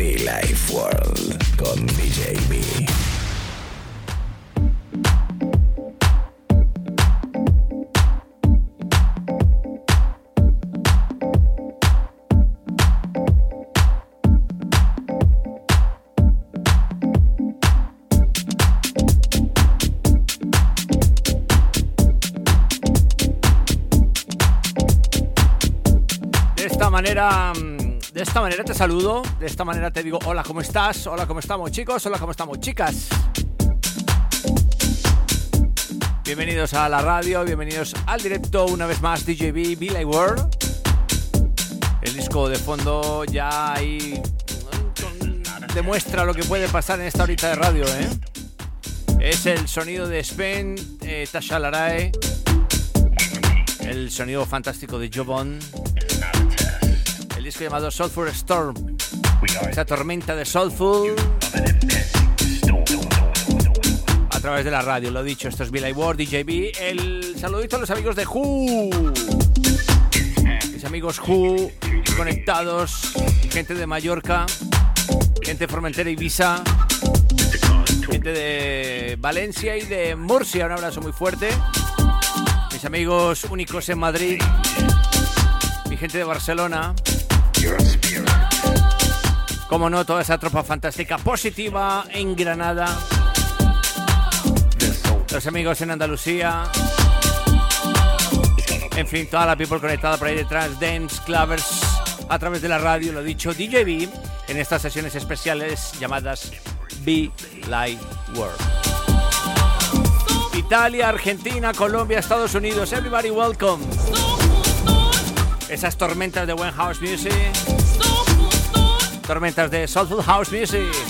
Be Life World con DJ B. Manera, mm, de esta manera te saludo, de esta manera te digo hola, ¿cómo estás? Hola, ¿cómo estamos chicos? Hola, ¿cómo estamos chicas? Bienvenidos a la radio, bienvenidos al directo una vez más DJB Like World. El disco de fondo ya ahí demuestra lo que puede pasar en esta horita de radio, ¿eh? Es el sonido de Spen, eh, Tasha Larae, el sonido fantástico de Jobon, llamado Soulful Storm, esa tormenta de Soulful a través de la radio. Lo dicho, esto es Billy Ward, DJB. El saludito a los amigos de Who, mis amigos Who conectados, gente de Mallorca, gente de Formentera y Ibiza, gente de Valencia y de Murcia. Un abrazo muy fuerte. Mis amigos únicos en Madrid, mi gente de Barcelona. Como no, toda esa tropa fantástica positiva en Granada. Los amigos en Andalucía. En fin, toda la people conectada por ahí detrás, Dance, Clavers, a través de la radio, lo dicho, DJB, en estas sesiones especiales llamadas Be Light World. Italia, Argentina, Colombia, Estados Unidos, everybody welcome. Esas tormentas de buen house music, tormentas de soulful house music.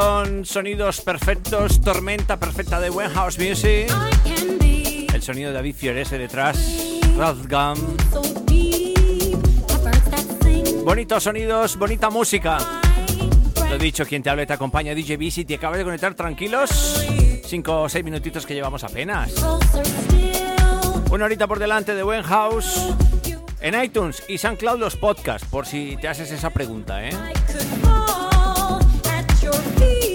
Son sonidos perfectos, tormenta perfecta de buen house music. El sonido de David Fiorese detrás, Rathgum. Bonitos sonidos, bonita música. Lo dicho, quien te habla te acompaña, DJ B. Si te acabas de conectar, tranquilos. Cinco o seis minutitos que llevamos apenas. Una horita por delante de buen house. En iTunes y SoundCloud los podcasts, por si te haces esa pregunta, ¿eh? por.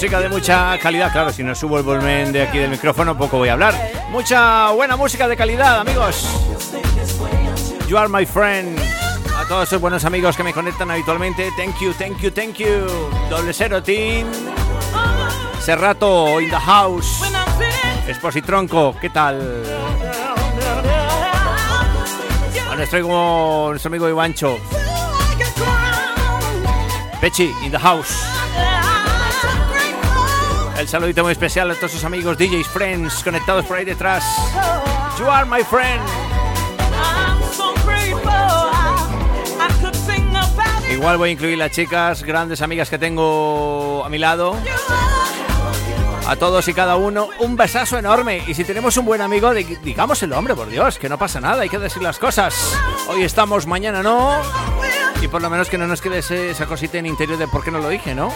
Música de mucha calidad. Claro, si no subo el volumen de aquí del micrófono, poco voy a hablar. Mucha buena música de calidad, amigos. You are my friend. A todos esos buenos amigos que me conectan habitualmente. Thank you, thank you, thank you. Doble cero, team. Serrato in the house. Espositronco, ¿qué tal? A nuestro, nuestro amigo Ivancho. Pechi in the house. Saludito muy especial a todos sus amigos DJs, friends, conectados por ahí detrás. You are my friend. Igual voy a incluir las chicas, grandes amigas que tengo a mi lado. A todos y cada uno, un besazo enorme. Y si tenemos un buen amigo, digamos el hombre, por Dios, que no pasa nada, hay que decir las cosas. Hoy estamos, mañana no. Y por lo menos que no nos quede esa cosita en interior de por qué no lo dije, ¿no?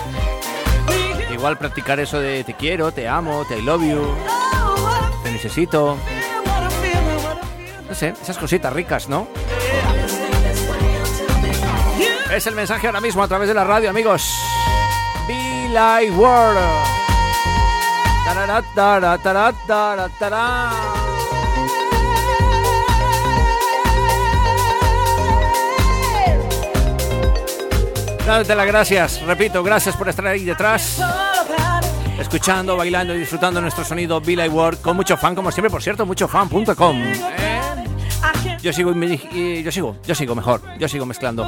Igual practicar eso de te quiero, te amo, te I love you, te necesito. No sé, esas cositas ricas, ¿no? Es el mensaje ahora mismo a través de la radio, amigos. Be Like World. Dándote las gracias, repito, gracias por estar ahí detrás, escuchando, bailando y disfrutando nuestro sonido Like World con mucho fan, como siempre, por cierto, muchofan.com. ¿eh? Yo sigo, yo sigo, yo sigo mejor, yo sigo mezclando.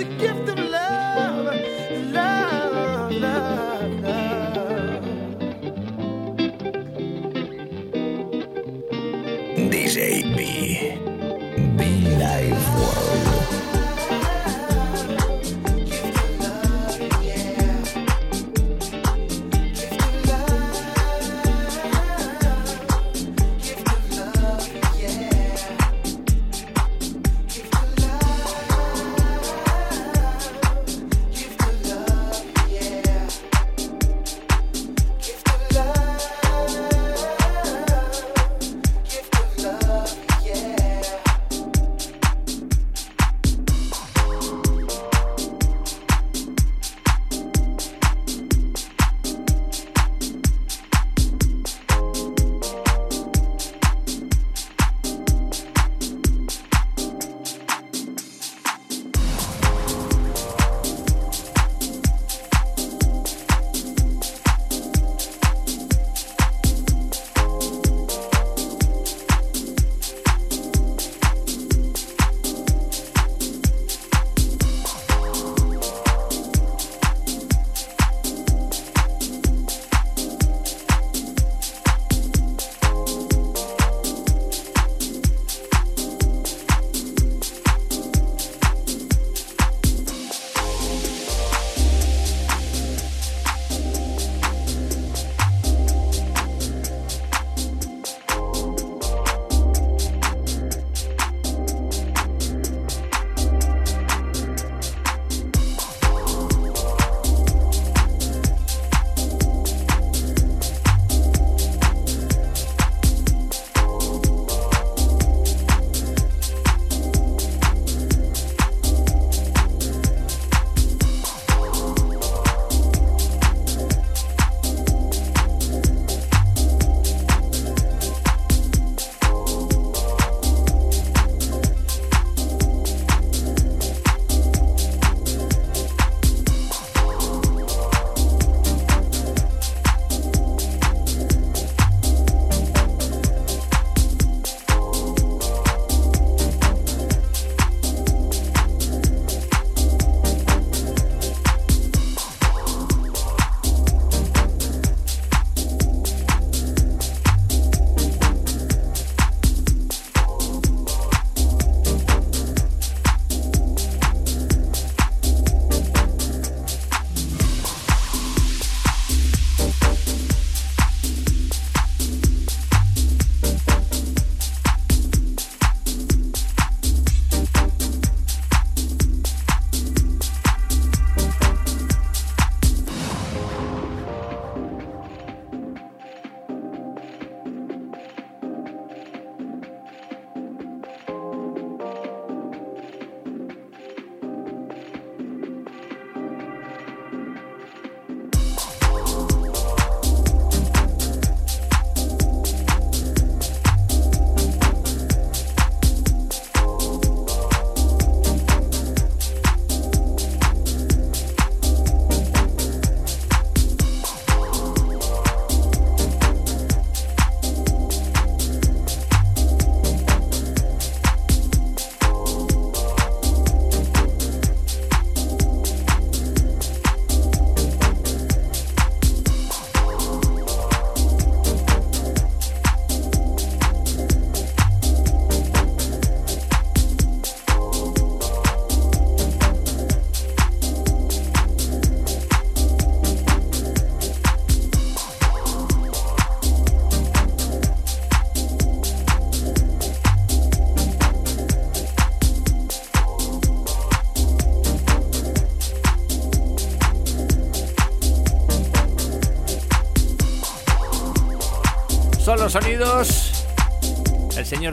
a gift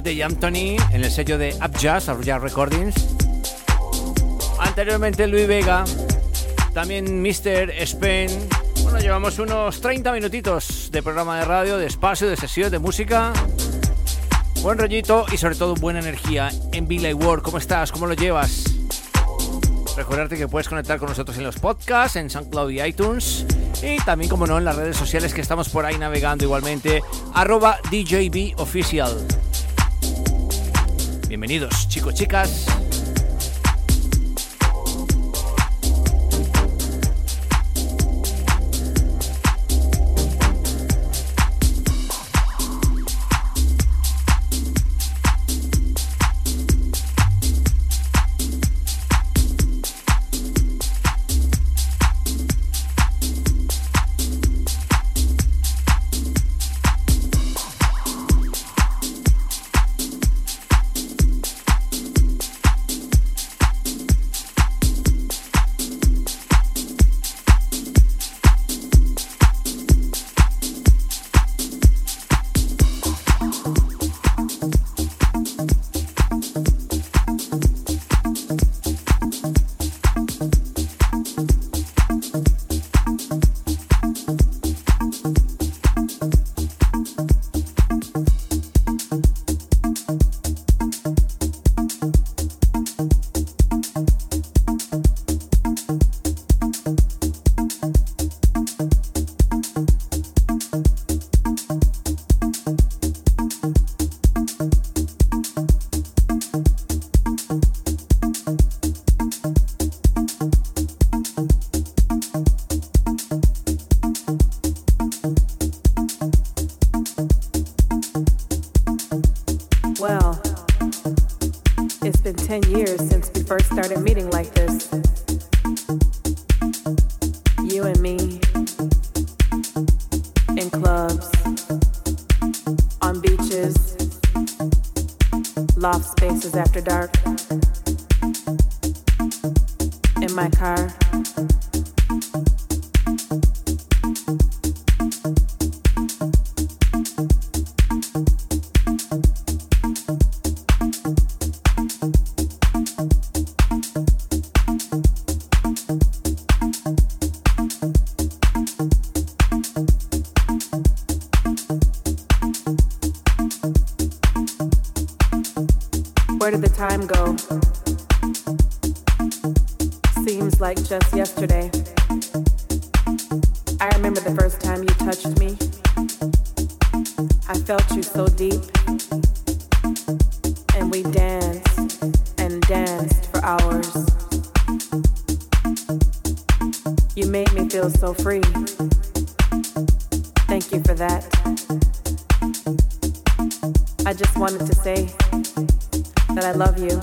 Señor de Anthony en el sello de Up Jazz, Recordings. Anteriormente Luis Vega. También Mr. Spain. Bueno, llevamos unos 30 minutitos de programa de radio, de espacio, de sesión, de música. Buen rollito y sobre todo buena energía en Billy World. ¿Cómo estás? ¿Cómo lo llevas? Recordarte que puedes conectar con nosotros en los podcasts, en SoundCloud y iTunes. Y también, como no, en las redes sociales que estamos por ahí navegando igualmente arroba. Bienvenidos chicos, chicas. Feel so free. Thank you for that. I just wanted to say, that I love you.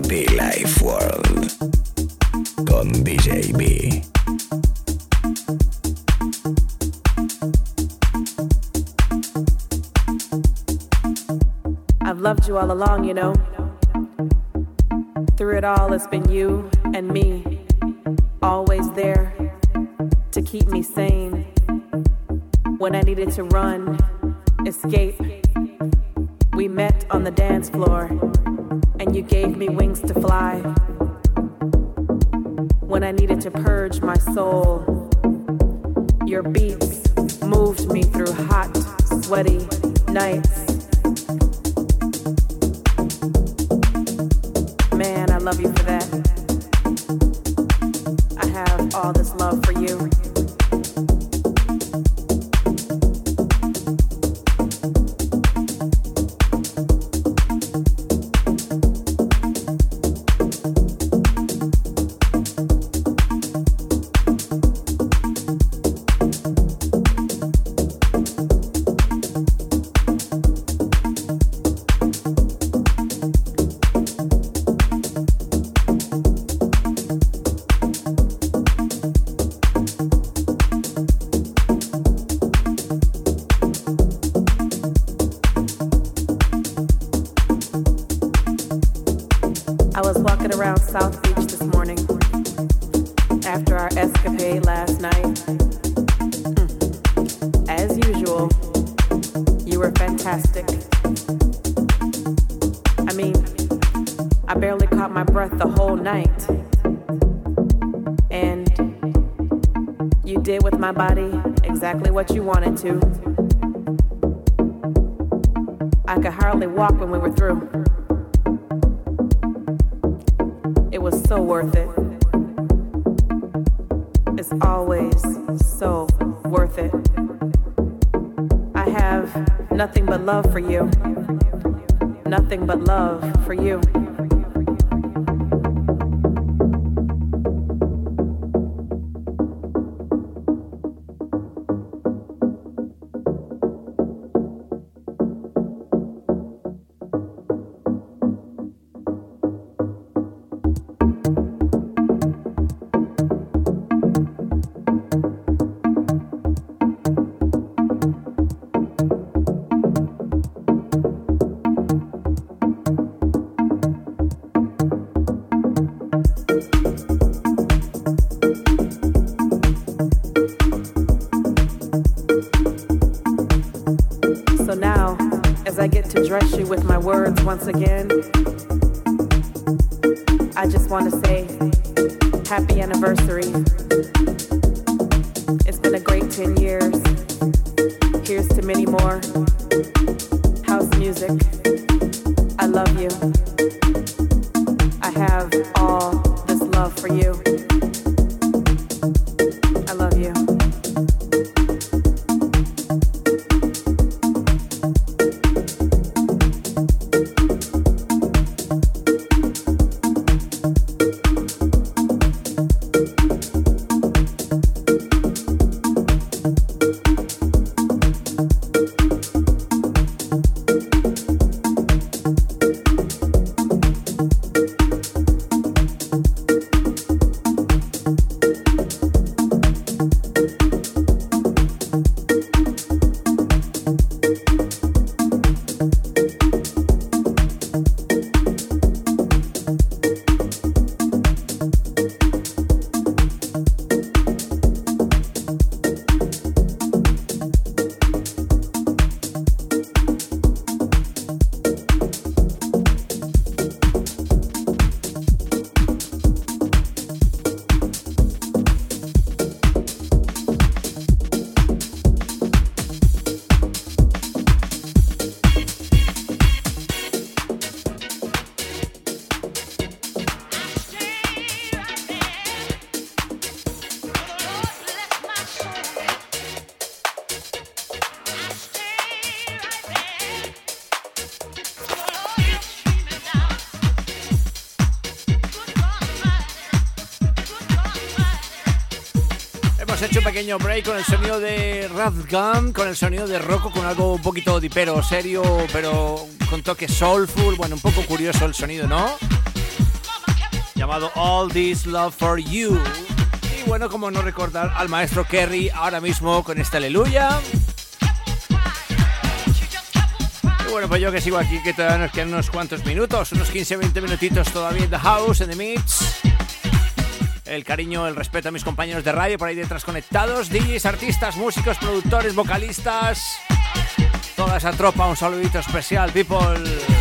The Life World con DJ B. I've loved you all along, you know. Through it all, it's been you and me, always there to keep me sane. When I needed to run, escape, we met on the dance floor, and you gave me wings to fly. When I needed to purge my soul, your beats moved me through hot, sweaty nights. Man, I love you for that. I mean, I barely caught my breath the whole night. And you did with my body exactly what you wanted to. I could hardly walk when we were through. It was so worth it. It's always so worth it. I have nothing but love for you. Nothing but love for you. Pequeño break con el sonido de Radgun, con el sonido de Rocco, con algo un poquito dipero, serio, pero con toque soulful. Bueno, un poco curioso el sonido, ¿no? Llamado All This Love for You. Y bueno, como no recordar al maestro Kerry ahora mismo con esta aleluya. Y bueno, pues yo que sigo aquí, que todavía nos quedan unos cuantos minutos, unos 15-20 minutitos todavía en The House, en The Mix el cariño, el respeto a mis compañeros de radio por ahí detrás conectados, DJs, artistas, músicos, productores, vocalistas, toda esa tropa, un saludito especial, people.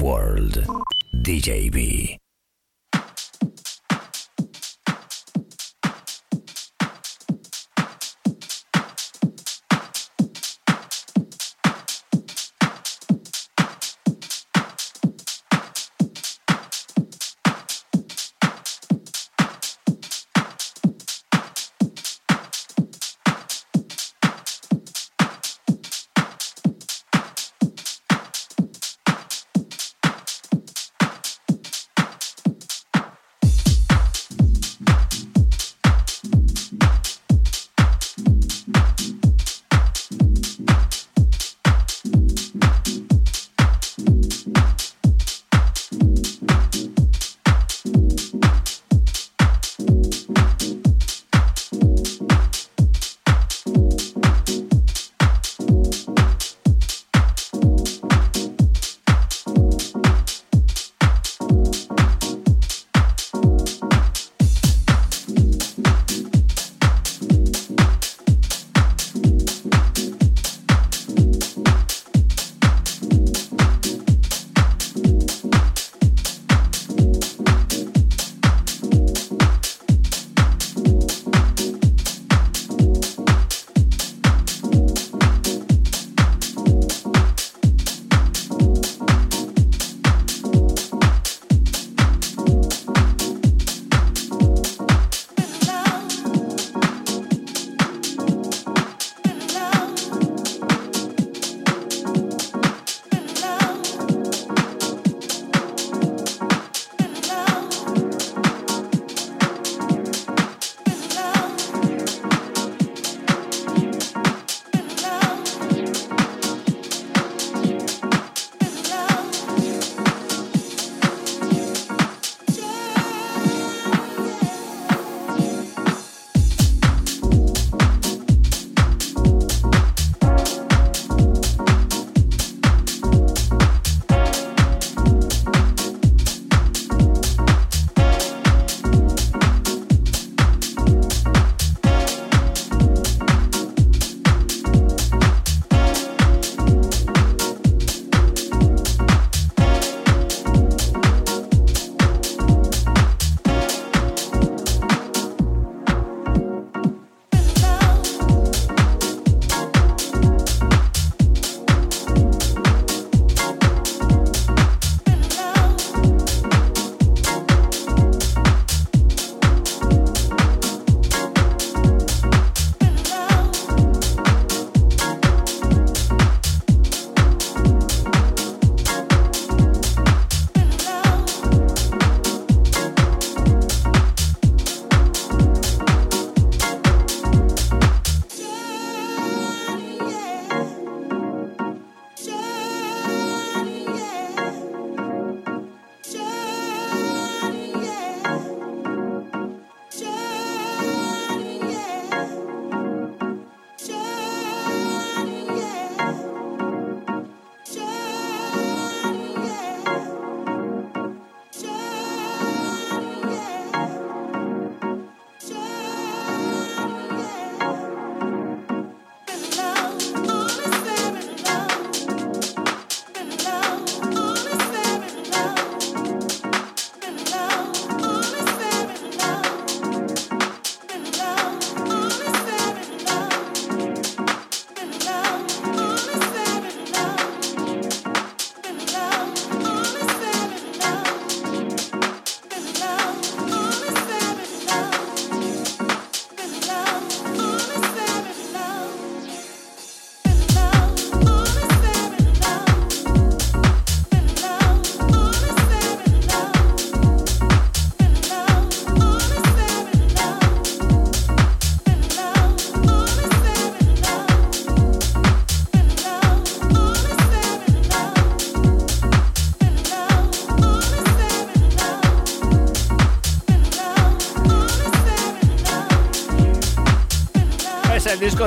World. DJB.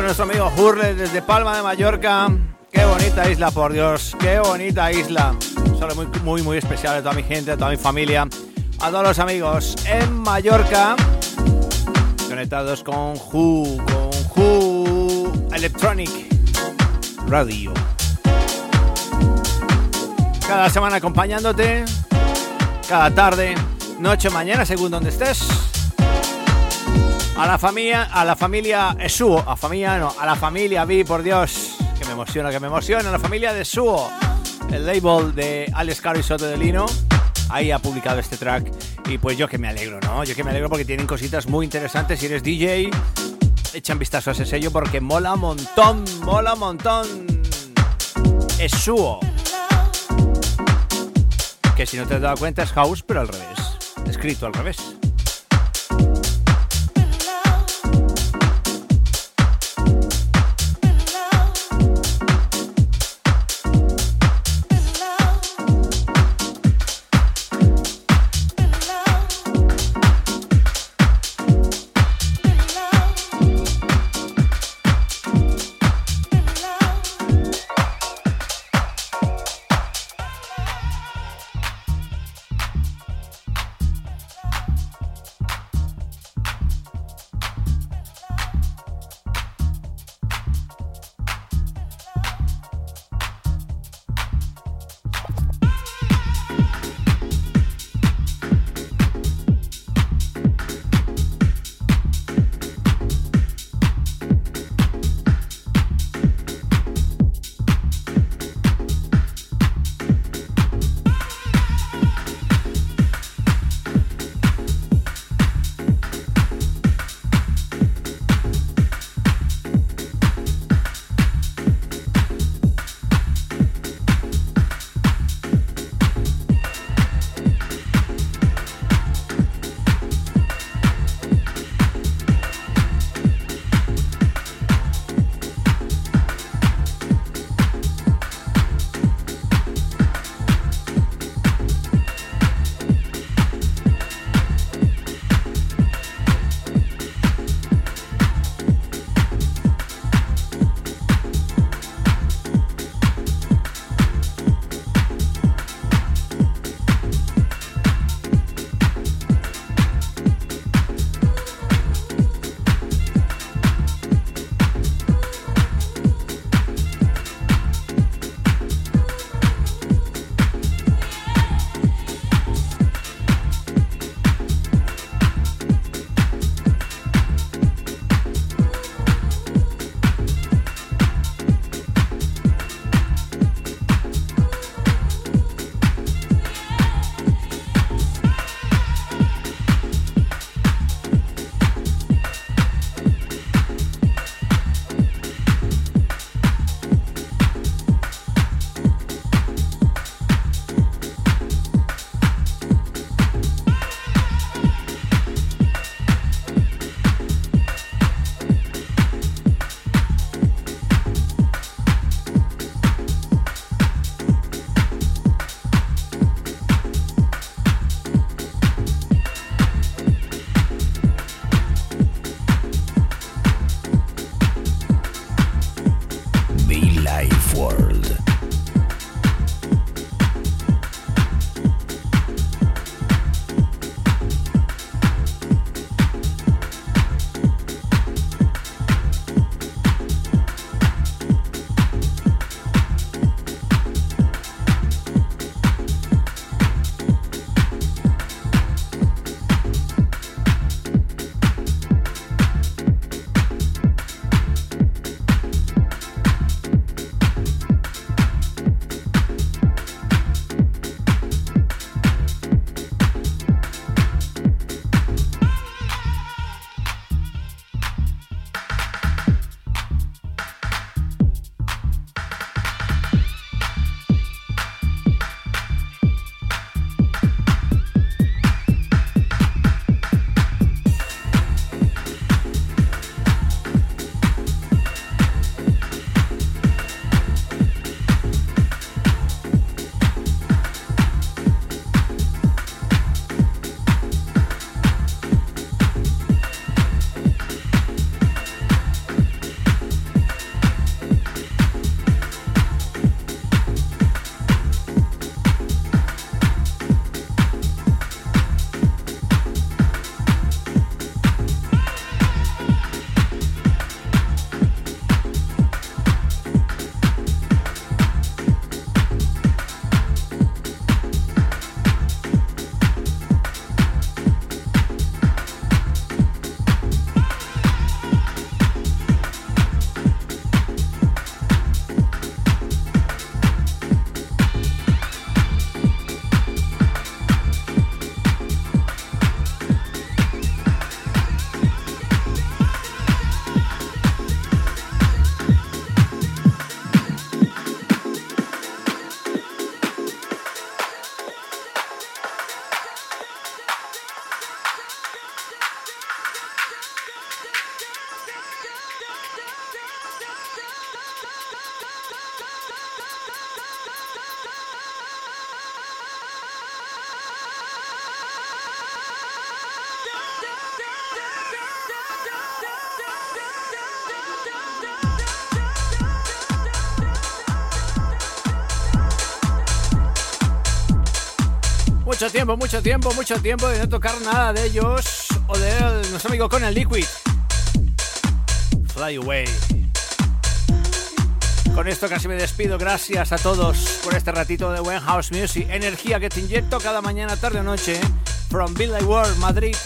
Nuestro amigo Hurley desde Palma de Mallorca. Qué bonita isla, por Dios, qué bonita isla. Solo muy, muy, muy especial a toda mi gente, a toda mi familia, a todos los amigos en Mallorca. Conectados con Who, con Who Electronic Radio. cada semana acompañándote, cada tarde, noche, mañana, según donde estés. A la familia, a la familia Suo, a familia no, a la familia Vi, por Dios, que me emociona, que me emociona, a la familia de Suo, el label de Alex Caro y Soto de Lino, ahí ha publicado este track y pues yo que me alegro, ¿no? Yo que me alegro porque tienen cositas muy interesantes. Si eres DJ, echan vistazo a ese sello porque mola montón, mola montón. Es suo. Que si no te has dado cuenta es house, pero al revés. Escrito al revés. Mucho tiempo, mucho tiempo, mucho tiempo de no tocar nada de ellos o de nuestro amigo con el Liquid. Fly Away. Con esto casi me despido. Gracias a todos por este ratito de Buen Music. Energía que te inyecto cada mañana, tarde o noche. From Billy World, Madrid.